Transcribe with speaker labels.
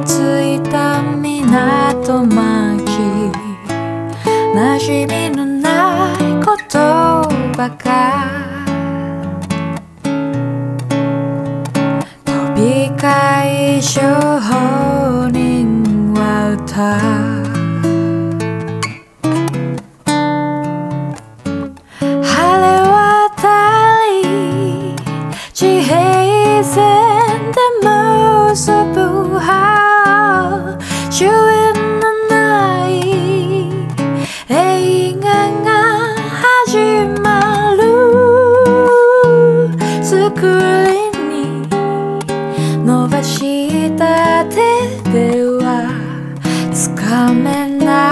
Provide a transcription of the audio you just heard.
Speaker 1: 着いた港巻き。馴染みのない言葉が飛び交い商人は歌。う and I